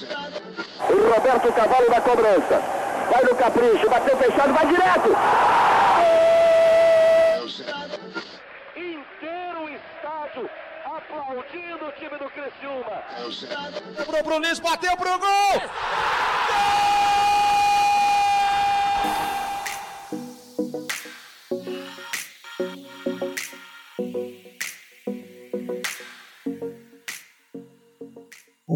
O Roberto Cavalo da cobrança. Vai no capricho, bateu fechado, vai direto. Inteiro o estádio aplaudindo o time do Criciúma. Lembrou pro Nis, bateu pro gol!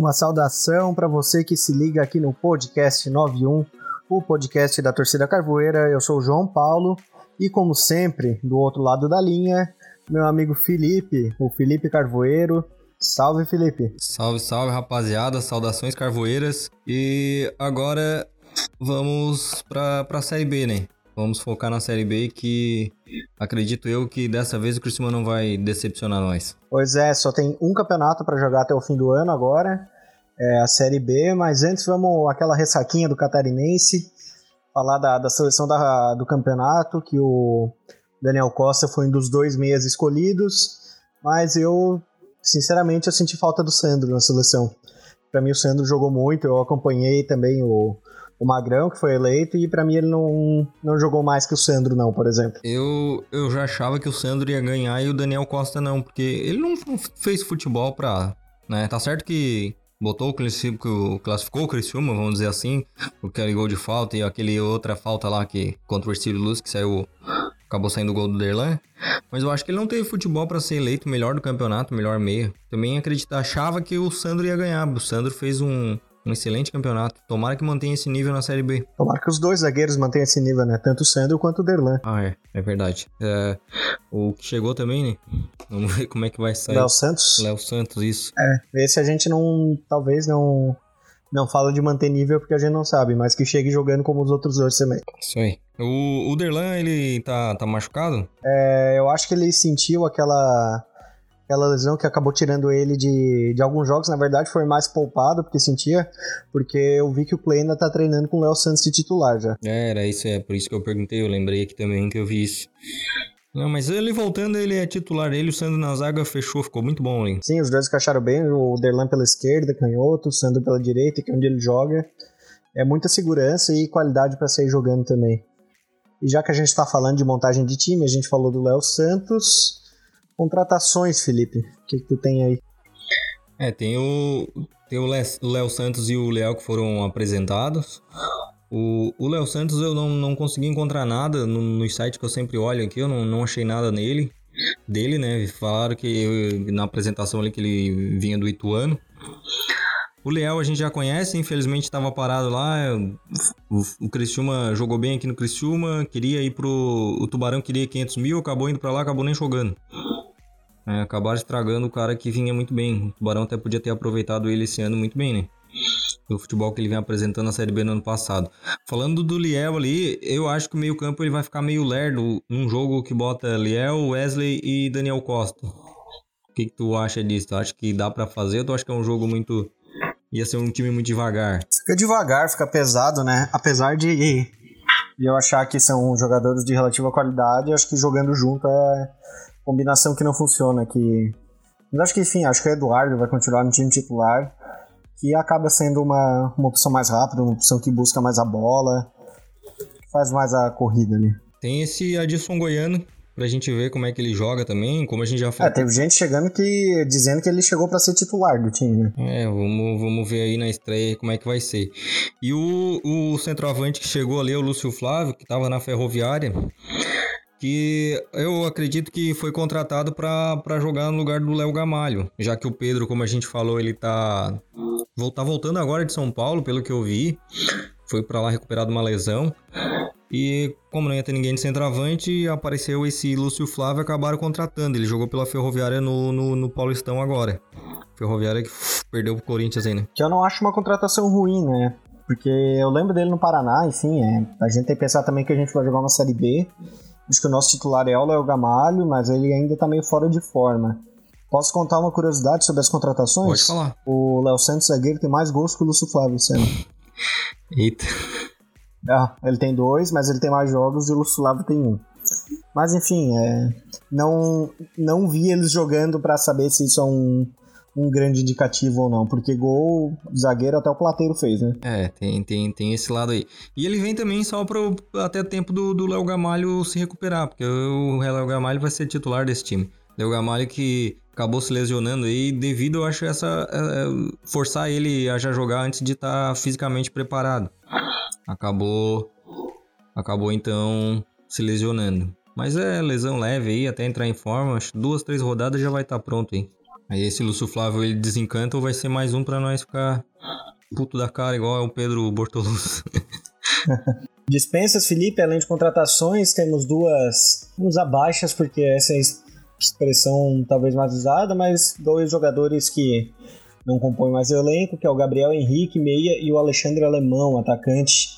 Uma saudação para você que se liga aqui no podcast 91, o podcast da torcida Carvoeira. Eu sou o João Paulo e, como sempre, do outro lado da linha, meu amigo Felipe, o Felipe Carvoeiro. Salve, Felipe. Salve, salve, rapaziada. Saudações carvoeiras. E agora vamos pra, pra Série B, né? Vamos focar na Série B que acredito eu que dessa vez o Criciúma não vai decepcionar nós. Pois é, só tem um campeonato para jogar até o fim do ano agora, é a Série B, mas antes vamos aquela ressaquinha do Catarinense, falar da, da seleção da, do campeonato, que o Daniel Costa foi um dos dois meias escolhidos, mas eu, sinceramente, eu senti falta do Sandro na seleção. Para mim o Sandro jogou muito, eu acompanhei também o, o Magrão, que foi eleito, e para mim ele não, não jogou mais que o Sandro, não, por exemplo. Eu, eu já achava que o Sandro ia ganhar e o Daniel Costa não, porque ele não fez futebol pra. Né? Tá certo que botou o classificou, classificou o Criciúma, vamos dizer assim, com aquele gol de falta e aquele outra falta lá que contra o Ercílio Luz, que saiu. Acabou saindo o gol do Derlan. Mas eu acho que ele não teve futebol para ser eleito melhor do campeonato, melhor meio. Também acredita, achava que o Sandro ia ganhar. O Sandro fez um, um excelente campeonato. Tomara que mantenha esse nível na Série B. Tomara que os dois zagueiros mantenham esse nível, né? Tanto o Sandro quanto o Derlan. Ah, é. É verdade. É, o que chegou também, né? Vamos ver como é que vai sair. Léo Santos? Léo Santos, isso. É, esse a gente não. Talvez não. Não fala de manter nível porque a gente não sabe, mas que chegue jogando como os outros dois também. Isso aí. O, o Derlan, ele tá, tá machucado? É, eu acho que ele sentiu aquela aquela lesão que acabou tirando ele de, de alguns jogos, na verdade foi mais poupado, porque sentia, porque eu vi que o Clay ainda tá treinando com o Léo Santos de titular já. É, era isso, é por isso que eu perguntei, eu lembrei aqui também que eu vi isso. Não, mas ele voltando, ele é titular, ele o Sandro na zaga fechou, ficou muito bom ali. Sim, os dois encaixaram bem, o Derlan pela esquerda, canhoto, o Sandro pela direita, que é onde ele joga. É muita segurança e qualidade para sair jogando também. E já que a gente tá falando de montagem de time, a gente falou do Léo Santos, Contratações, Felipe. O que, que tu tem aí? É, tem o tem o Léo Santos e o Leal que foram apresentados. O Léo Santos eu não, não consegui encontrar nada no, no site que eu sempre olho aqui, eu não, não achei nada nele, dele, né? Falaram que eu, na apresentação ali que ele vinha do Ituano. O Leal a gente já conhece, infelizmente estava parado lá. O, o Criciúma jogou bem aqui no Criciúma, queria ir pro. O Tubarão queria 500 mil, acabou indo para lá, acabou nem jogando. É, acabaram estragando o cara que vinha muito bem. O Tubarão até podia ter aproveitado ele esse ano muito bem, né? O futebol que ele vem apresentando na Série B no ano passado. Falando do Liel ali, eu acho que o meio-campo ele vai ficar meio lerdo num jogo que bota Liel, Wesley e Daniel Costa. O que, que tu acha disso? Tu acha que dá para fazer tu acha que é um jogo muito. ia ser um time muito devagar? Fica devagar, fica pesado, né? Apesar de eu achar que são jogadores de relativa qualidade, acho que jogando junto é combinação que não funciona. Que... Mas acho que, enfim, acho que o Eduardo vai continuar no time titular, que acaba sendo uma, uma opção mais rápida, uma opção que busca mais a bola, que faz mais a corrida ali. Tem esse Adilson Goiano, pra gente ver como é que ele joga também, como a gente já falou. É, teve gente chegando que dizendo que ele chegou para ser titular do time, né? É, vamos, vamos ver aí na estreia como é que vai ser. E o, o centroavante que chegou ali, o Lúcio Flávio, que tava na Ferroviária, que eu acredito que foi contratado para jogar no lugar do Léo Gamalho, já que o Pedro, como a gente falou, ele tá, tá voltando agora de São Paulo, pelo que eu vi, foi para lá recuperado uma lesão. E como não ia ter ninguém de centroavante, apareceu esse Lúcio Flávio e acabaram contratando. Ele jogou pela Ferroviária no, no, no Paulistão agora. Ferroviária que perdeu pro Corinthians aí, né? Que eu não acho uma contratação ruim, né? Porque eu lembro dele no Paraná, enfim, é, a gente tem que pensar também que a gente vai jogar uma Série B. Acho que o nosso titular é o Léo Gamalho, mas ele ainda está meio fora de forma. Posso contar uma curiosidade sobre as contratações? Pode falar. O Léo Santos zagueiro tem mais gols que o Lúcio Flávio esse ano. Eita. Ah, ele tem dois, mas ele tem mais jogos e o Lúcio Flávio tem um. Mas enfim, é, não, não vi eles jogando para saber se isso é um, um grande indicativo ou não, porque gol zagueiro até o plateiro fez, né? É, tem, tem, tem esse lado aí. E ele vem também só pro, até tempo do Léo Gamalho se recuperar, porque o Léo Gamalho vai ser titular desse time. Léo Gamalho que acabou se lesionando aí devido, eu acho, essa é, forçar ele a já jogar antes de estar tá fisicamente preparado. Acabou, acabou então se lesionando. Mas é lesão leve aí, até entrar em forma, duas, três rodadas já vai estar tá pronto aí. Aí esse Lúcio Flávio ele desencanta ou vai ser mais um para nós ficar puto da cara igual é o Pedro Bortoluz. Dispensas, Felipe, além de contratações, temos duas, uns abaixas, porque essa é a expressão talvez mais usada, mas dois jogadores que não compõem mais o elenco, que é o Gabriel Henrique, meia, e o Alexandre Alemão, atacante,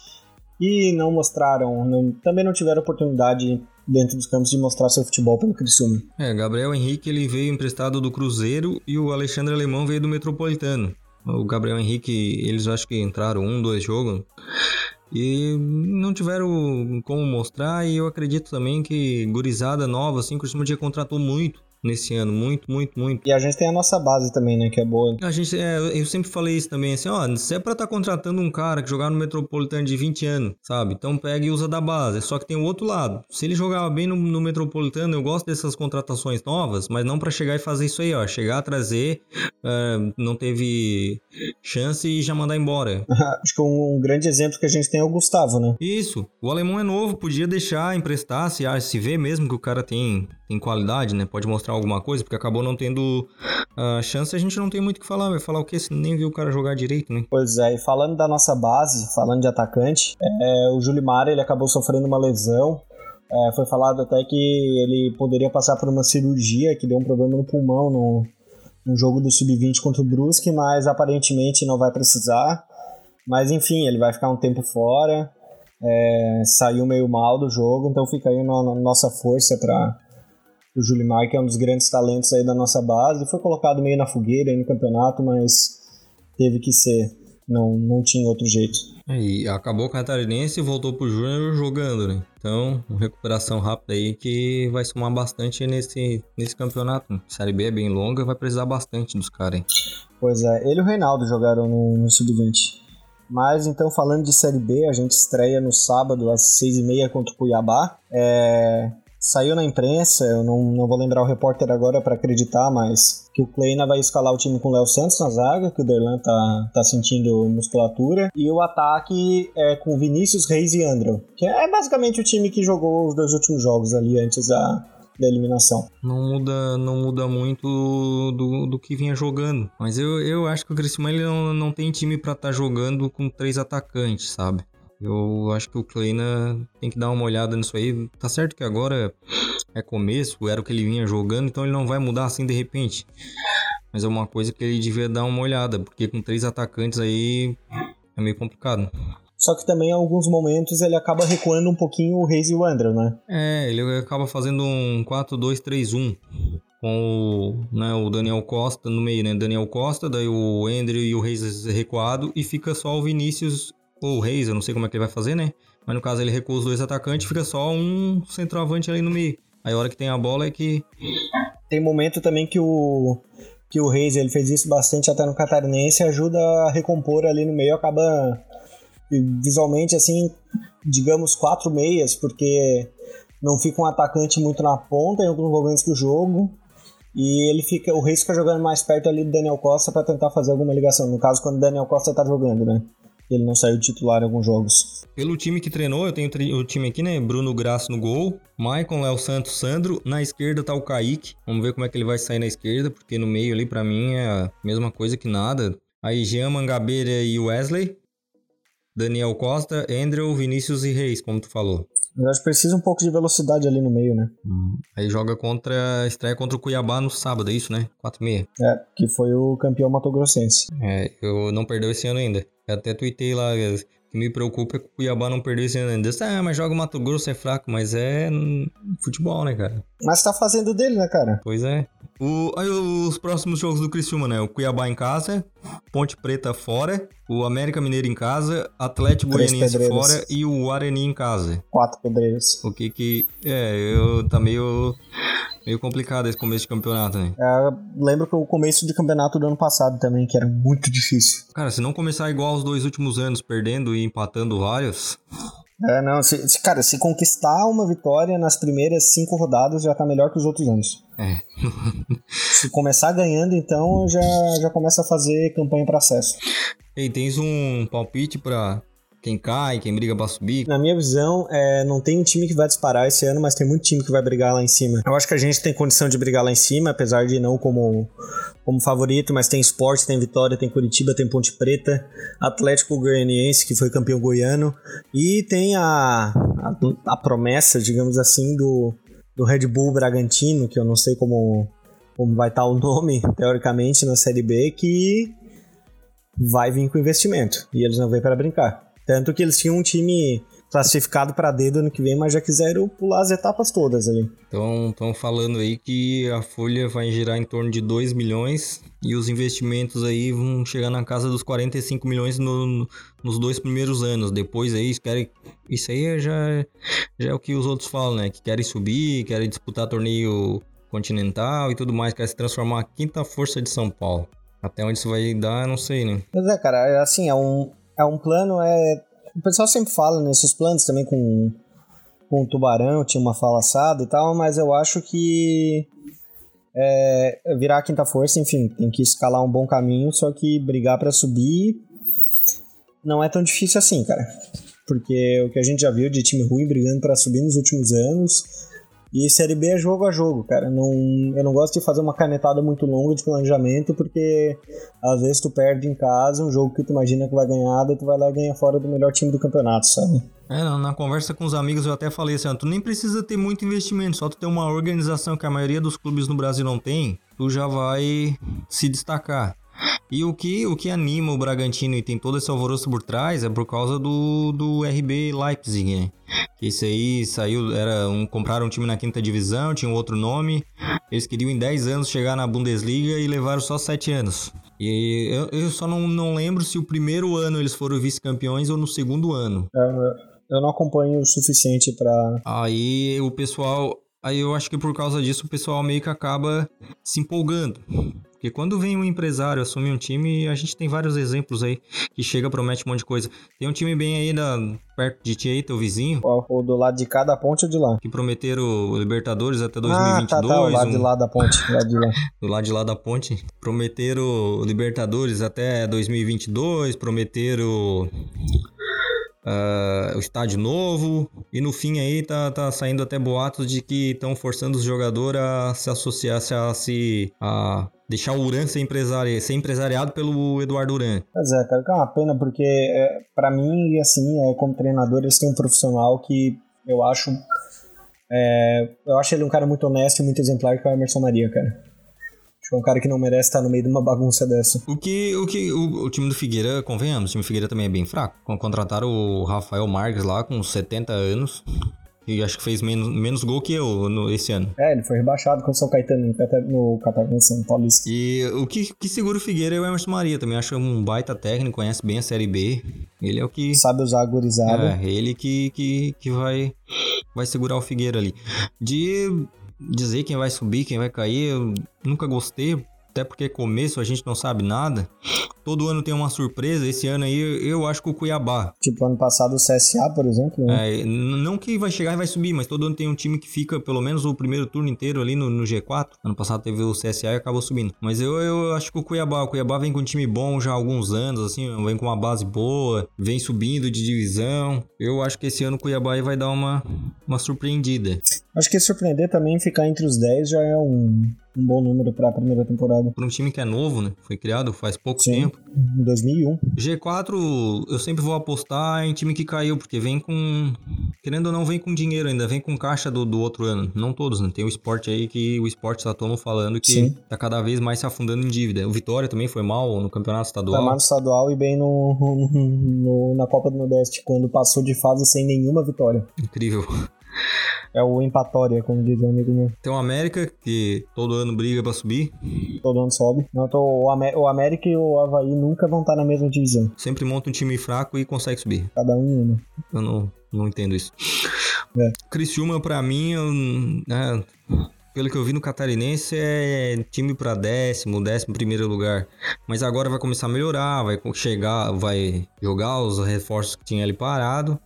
e não mostraram, não, também não tiveram oportunidade dentro dos campos de mostrar seu futebol pelo Criciúma. É, Gabriel Henrique ele veio emprestado do Cruzeiro e o Alexandre Alemão veio do Metropolitano. O Gabriel Henrique, eles acho que entraram um, dois jogos e não tiveram como mostrar e eu acredito também que gurizada nova, assim, o Criciúma já contratou muito nesse ano, muito, muito, muito. E a gente tem a nossa base também, né, que é boa. A gente, é, eu sempre falei isso também, assim, ó, se é pra estar tá contratando um cara que jogar no Metropolitano de 20 anos, sabe? Então pega e usa da base. Só que tem o outro lado. Se ele jogava bem no, no Metropolitano, eu gosto dessas contratações novas, mas não para chegar e fazer isso aí, ó, chegar a trazer, uh, não teve chance e já mandar embora. Acho que um, um, grande exemplo que a gente tem é o Gustavo, né? Isso. O alemão é novo, podia deixar, emprestar, se, ah, se vê mesmo que o cara tem, tem qualidade, né? Pode mostrar mostrar alguma coisa, porque acabou não tendo uh, chance, a gente não tem muito o que falar. Vai falar o quê? Se nem viu o cara jogar direito, né? Pois é, e falando da nossa base, falando de atacante, é, o Julimar ele acabou sofrendo uma lesão. É, foi falado até que ele poderia passar por uma cirurgia que deu um problema no pulmão no, no jogo do Sub-20 contra o Brusque, mas aparentemente não vai precisar. Mas enfim, ele vai ficar um tempo fora. É, saiu meio mal do jogo, então fica aí a nossa força para o Julimar, que é um dos grandes talentos aí da nossa base, foi colocado meio na fogueira aí no campeonato, mas teve que ser, não, não tinha outro jeito. E acabou o Catarinense e voltou pro Júnior jogando, né? Então, uma recuperação rápida aí que vai somar bastante nesse, nesse campeonato. A Série B é bem longa, vai precisar bastante dos caras, hein? Pois é, ele e o Reinaldo jogaram no, no Sub-20. Mas então, falando de Série B, a gente estreia no sábado às 6h30 contra o Cuiabá. É, Saiu na imprensa, eu não, não vou lembrar o repórter agora para acreditar, mas que o Kleina vai escalar o time com o Léo Santos na zaga, que o Derlan tá, tá sentindo musculatura, e o ataque é com Vinícius, Reis e Andro, que é basicamente o time que jogou os dois últimos jogos ali antes da, da eliminação. Não muda, não muda muito do, do que vinha jogando. Mas eu, eu acho que o Criciúma ele não, não tem time para estar tá jogando com três atacantes, sabe? Eu acho que o Kleina tem que dar uma olhada nisso aí. Tá certo que agora é começo, era o que ele vinha jogando, então ele não vai mudar assim de repente. Mas é uma coisa que ele devia dar uma olhada, porque com três atacantes aí é meio complicado. Só que também em alguns momentos ele acaba recuando um pouquinho o Reis e o Andrew, né? É, ele acaba fazendo um 4-2-3-1 com o, né, o Daniel Costa no meio, né? Daniel Costa, daí o Andrew e o Reis recuado e fica só o Vinícius ou o Reis, eu não sei como é que ele vai fazer, né? Mas no caso ele recua os dois atacantes, fica só um centroavante ali no meio. Aí a hora que tem a bola é que. Tem momento também que o. Que o Reis ele fez isso bastante até no Catarinense, ajuda a recompor ali no meio, acaba visualmente assim, digamos, quatro meias, porque não fica um atacante muito na ponta em alguns momentos do jogo. E ele fica, o Reis fica jogando mais perto ali do Daniel Costa para tentar fazer alguma ligação. No caso, quando o Daniel Costa tá jogando, né? Ele não saiu titular em alguns jogos. Pelo time que treinou, eu tenho o time aqui, né? Bruno Graça no gol, Maicon, Léo Santos, Sandro. Na esquerda tá o Kaique. Vamos ver como é que ele vai sair na esquerda, porque no meio ali para mim é a mesma coisa que nada. Aí Jean Mangabeira e Wesley. Daniel Costa, Andrew, Vinícius e Reis, como tu falou. Eu acho que precisa um pouco de velocidade ali no meio, né? Hum. Aí joga contra. Estreia contra o Cuiabá no sábado, é isso, né? 4 e meia. É, que foi o campeão matogrossense. É, eu não perdeu esse ano ainda. Eu até tuitei lá, o que me preocupa é que o Cuiabá não perdeu esse ano. Ah, mas joga o Mato Grosso, é fraco, mas é futebol, né, cara? Mas tá fazendo dele, né, cara? Pois é. O, aí os próximos jogos do Criciúma, né? O Cuiabá em casa, Ponte Preta fora, o América Mineiro em casa, Atlético Goianiense fora e o Guarani em casa. Quatro pedreiros. O que que... É, eu tá meio... Meio complicado esse começo de campeonato, né? É, lembro que o começo de campeonato do ano passado também, que era muito difícil. Cara, se não começar igual os dois últimos anos, perdendo e empatando vários. É, não, se, se, cara, se conquistar uma vitória nas primeiras cinco rodadas já tá melhor que os outros anos. É. se começar ganhando, então já, já começa a fazer campanha para acesso. E tens um palpite para quem cai, quem briga pra subir. Na minha visão, é, não tem um time que vai disparar esse ano, mas tem muito time que vai brigar lá em cima. Eu acho que a gente tem condição de brigar lá em cima, apesar de não como, como favorito, mas tem esporte, tem Vitória, tem Curitiba, tem Ponte Preta, Atlético Goianiense, que foi campeão goiano, e tem a, a, a promessa, digamos assim, do, do Red Bull Bragantino, que eu não sei como, como vai estar o nome, teoricamente, na Série B, que vai vir com investimento. E eles não vêm para brincar. Tanto que eles tinham um time classificado para dedo ano que vem, mas já quiseram pular as etapas todas ali. Então, estão falando aí que a folha vai girar em torno de 2 milhões e os investimentos aí vão chegar na casa dos 45 milhões no, nos dois primeiros anos. Depois aí, querem, isso aí já, já é o que os outros falam, né? Que querem subir, querem disputar torneio continental e tudo mais, querem se transformar a quinta força de São Paulo. Até onde isso vai dar, não sei, né? Mas é, cara, é assim, é um, é um plano, é. O pessoal sempre fala nesses planos também com, com o Tubarão, tinha uma fala assada e tal, mas eu acho que é, virar a quinta força, enfim, tem que escalar um bom caminho, só que brigar para subir não é tão difícil assim, cara. Porque o que a gente já viu de time ruim brigando para subir nos últimos anos e Série B é jogo a jogo, cara. Não, eu não gosto de fazer uma canetada muito longa de planejamento, porque às vezes tu perde em casa um jogo que tu imagina que vai ganhar, daí tu vai lá e ganha fora do melhor time do campeonato, sabe? É, na conversa com os amigos eu até falei assim, tu nem precisa ter muito investimento, só tu ter uma organização que a maioria dos clubes no Brasil não tem, tu já vai se destacar. E o que, o que anima o Bragantino e tem todo esse alvoroço por trás é por causa do, do RB Leipzig, né? Esse aí saiu, era um, compraram um time na quinta divisão, tinha um outro nome. Eles queriam em 10 anos chegar na Bundesliga e levaram só 7 anos. E eu, eu só não, não lembro se o primeiro ano eles foram vice-campeões ou no segundo ano. É, eu não acompanho o suficiente para. Aí o pessoal. Aí eu acho que por causa disso o pessoal meio que acaba se empolgando. Porque quando vem um empresário assumir um time, a gente tem vários exemplos aí que chega, promete um monte de coisa. Tem um time bem aí da, perto de ti aí, teu vizinho. Ou do lado de cada ponte ou de lá? Que prometeram Libertadores até 2022. Ah, tá, tá, o lado um... de lá da ponte. Lado de lá. do lado de lá da ponte. Prometeram Libertadores até 2022, prometeram uh, o estádio novo. E no fim aí tá, tá saindo até boatos de que estão forçando os jogadores a se associar, a se. A deixar o Uran ser, empresari ser empresariado pelo Eduardo Uran. Pois é, cara, que é uma pena, porque é, para mim, assim, é, como treinador, eles têm um profissional que eu acho. É, eu acho ele um cara muito honesto e muito exemplar, que é o Emerson Maria, cara. Acho que é um cara que não merece estar no meio de uma bagunça dessa. O que o, que, o, o time do Figueira, convenhamos, o time do Figueira também é bem fraco. Contrataram o Rafael Marques lá com 70 anos. E acho que fez menos, menos gol que eu no, esse ano. É, ele foi rebaixado com o São Caetano no Catarinense Paulista. E o que, que segura o Figueira é o Emerson Maria. Também acho um baita técnico, conhece bem a Série B. Ele é o que... Sabe usar a gurizada. É, ele que, que, que vai, vai segurar o Figueira ali. De dizer quem vai subir, quem vai cair, eu nunca gostei, até porque começo a gente não sabe nada. Todo ano tem uma surpresa. Esse ano aí eu acho que o Cuiabá. Tipo, ano passado o CSA, por exemplo. Né? É, não que vai chegar e vai subir, mas todo ano tem um time que fica pelo menos o primeiro turno inteiro ali no, no G4. Ano passado teve o CSA e acabou subindo. Mas eu, eu acho que o Cuiabá, o Cuiabá vem com um time bom já há alguns anos, assim, vem com uma base boa, vem subindo de divisão. Eu acho que esse ano o Cuiabá vai dar uma, uma surpreendida. Acho que surpreender também ficar entre os 10 já é um, um bom número para a primeira temporada. Para um time que é novo, né? Foi criado faz pouco Sim, tempo. Em 2001. G4, eu sempre vou apostar em time que caiu, porque vem com. Querendo ou não, vem com dinheiro ainda, vem com caixa do, do outro ano. Não todos, né? Tem o esporte aí que o esporte está todo falando que Sim. tá cada vez mais se afundando em dívida. O Vitória também foi mal no campeonato estadual. Foi mal no estadual e bem no, no, na Copa do Nordeste, quando passou de fase sem nenhuma vitória. Incrível. É o empatória, como diz o amigo meu. Tem o América, que todo ano briga pra subir. Todo ano sobe. Não, tô, o, Amé o América e o Havaí nunca vão estar na mesma divisão. Sempre monta um time fraco e consegue subir. Cada um uma. Eu não, não entendo isso. É. Criciúma, pra mim, eu, é, pelo que eu vi no Catarinense, é time para décimo, décimo primeiro lugar. Mas agora vai começar a melhorar, vai chegar, vai jogar os reforços que tinha ali parado.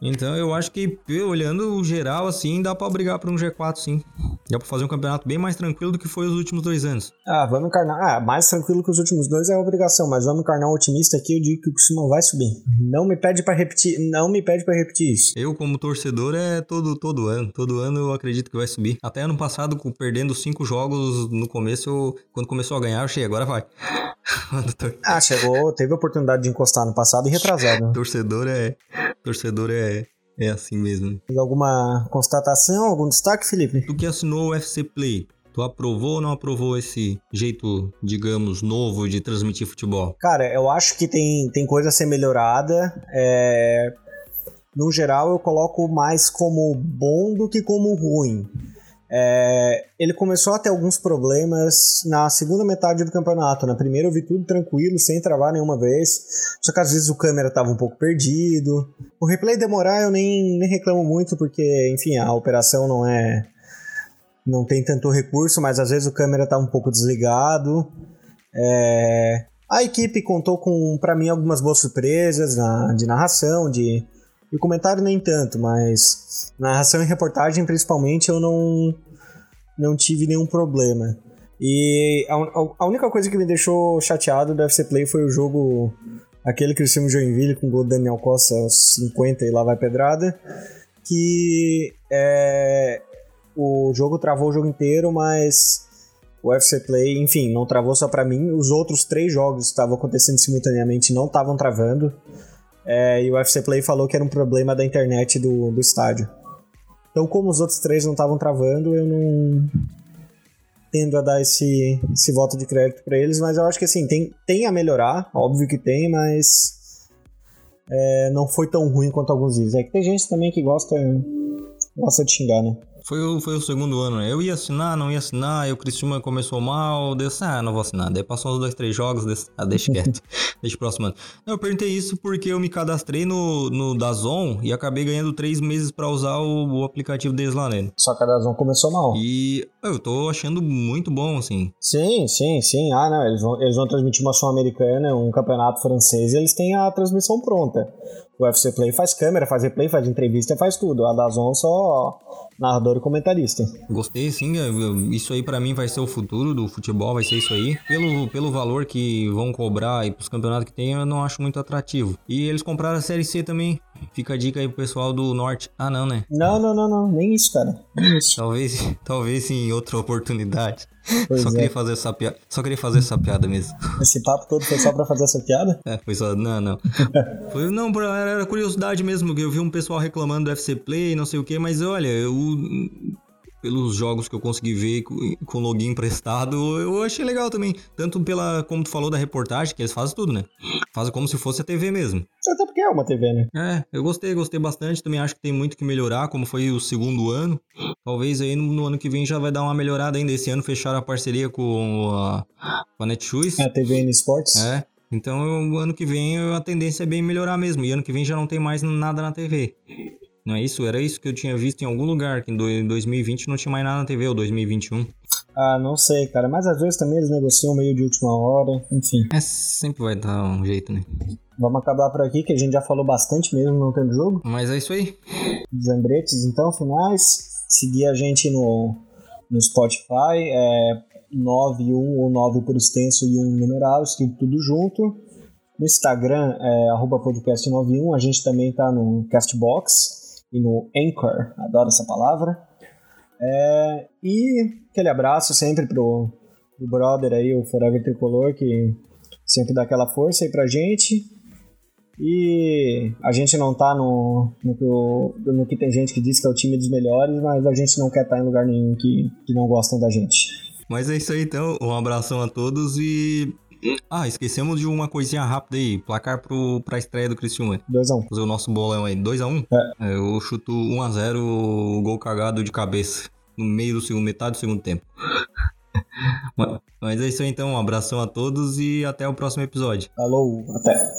Então eu acho que, olhando o geral, assim, dá para brigar por um G4, sim. Dá pra fazer um campeonato bem mais tranquilo do que foi os últimos dois anos. Ah, vamos encarnar. Ah, mais tranquilo que os últimos dois é obrigação, mas vamos encarnar um otimista aqui, eu digo que o Criciúma vai subir. Não me pede para repetir, não me pede para repetir isso. Eu, como torcedor, é todo, todo ano. Todo ano eu acredito que vai subir. Até ano passado, perdendo cinco jogos no começo, eu, quando começou a ganhar, eu achei, agora vai. ah, chegou, teve a oportunidade de encostar no passado e retrasado. torcedor é. Torcedor é. É assim mesmo. Alguma constatação, algum destaque, Felipe? Tu que assinou o FC Play, Tu aprovou ou não aprovou esse jeito, digamos, novo de transmitir futebol? Cara, eu acho que tem, tem coisa a ser melhorada. É... No geral, eu coloco mais como bom do que como ruim. É, ele começou a ter alguns problemas na segunda metade do campeonato. Na primeira eu vi tudo tranquilo, sem travar nenhuma vez. Só que às vezes o câmera estava um pouco perdido. O replay demorar eu nem, nem reclamo muito, porque, enfim, a operação não é. Não tem tanto recurso, mas às vezes o câmera tá um pouco desligado. É, a equipe contou com, para mim, algumas boas surpresas na, de narração, de e o comentário nem tanto, mas narração e reportagem principalmente eu não, não tive nenhum problema. E a, a única coisa que me deixou chateado do FC Play foi o jogo, aquele que o Joinville com o gol do Daniel Costa aos 50 e lá vai pedrada, que é, o jogo travou o jogo inteiro, mas o FC Play, enfim, não travou só para mim. Os outros três jogos que estavam acontecendo simultaneamente não estavam travando. É, e o UFC Play falou que era um problema da internet do, do estádio. Então, como os outros três não estavam travando, eu não tendo a dar esse, esse voto de crédito para eles, mas eu acho que assim, tem, tem a melhorar, óbvio que tem, mas é, não foi tão ruim quanto alguns dizem. É que tem gente também que gosta, gosta de xingar, né? Foi o, foi o segundo ano, né? Eu ia assinar, não ia assinar, aí o Cristiano começou mal, deu assim, ah, não vou assinar. Daí passou uns dois, três jogos, desse, ah, deixa quieto, deixa o próximo ano. Não, eu perguntei isso porque eu me cadastrei no, no Dazon e acabei ganhando três meses para usar o, o, aplicativo deles lá nele. Só que a Dazon começou mal. E eu tô achando muito bom, assim. Sim, sim, sim. Ah, não, eles vão, eles vão transmitir uma Sul-Americana, um campeonato francês e eles têm a transmissão pronta. O UFC Play faz câmera, faz replay, faz entrevista, faz tudo. A Dazon só narrador e comentarista. Gostei, sim. Isso aí para mim vai ser o futuro do futebol, vai ser isso aí. Pelo, pelo valor que vão cobrar e pros campeonatos que tem, eu não acho muito atrativo. E eles compraram a Série C também. Fica a dica aí pro pessoal do Norte. Ah, não, né? Não, não, não, não. Nem isso, cara. Nem isso. talvez, talvez em outra oportunidade. Pois só é. queria fazer essa piada. Só queria fazer essa piada mesmo. Esse papo todo foi só pra fazer essa piada? É, foi só. Não, não. foi, não, era curiosidade mesmo, que eu vi um pessoal reclamando do FC Play, não sei o que, mas olha, eu pelos jogos que eu consegui ver com login emprestado, eu achei legal também. Tanto pela, como tu falou da reportagem, que eles fazem tudo, né? Fazem como se fosse a TV mesmo. Até porque é uma TV, né? É, eu gostei, gostei bastante. Também acho que tem muito que melhorar, como foi o segundo ano. Talvez aí no, no ano que vem já vai dar uma melhorada ainda. Esse ano fecharam a parceria com a, com a Netshoes. É, a TVN Sports. É. Então, o ano que vem a tendência é bem melhorar mesmo. E ano que vem já não tem mais nada na TV. Não é isso? Era isso que eu tinha visto em algum lugar, que em 2020 não tinha mais nada na TV, ou 2021. Ah, não sei, cara. Mas às vezes também eles negociam meio de última hora, enfim. É, sempre vai dar um jeito, né? Vamos acabar por aqui, que a gente já falou bastante mesmo não tendo jogo. Mas é isso aí. Zambretes, então, finais. Seguir a gente no, no Spotify, é 9 1 ou 9 por extenso e 1 numeral, escrito tudo junto. No Instagram é podcast91, a gente também tá no Castbox e no Anchor, adoro essa palavra. É, e aquele abraço sempre pro, pro brother aí, o Forever Tricolor, que sempre dá aquela força aí pra gente. E a gente não tá no, no, no, que tem gente que diz que é o time dos melhores, mas a gente não quer estar tá em lugar nenhum que, que não gostam da gente. Mas é isso aí então, um abração a todos e ah, esquecemos de uma coisinha rápida aí. Placar pro, pra estreia do Criciúma. 2x1. Um. Fazer o nosso bolão aí. 2x1? É. é. Eu chuto 1x0 o gol cagado de cabeça. No meio do segundo, metade do segundo tempo. Mas é isso aí então. Um abração a todos e até o próximo episódio. Falou, até.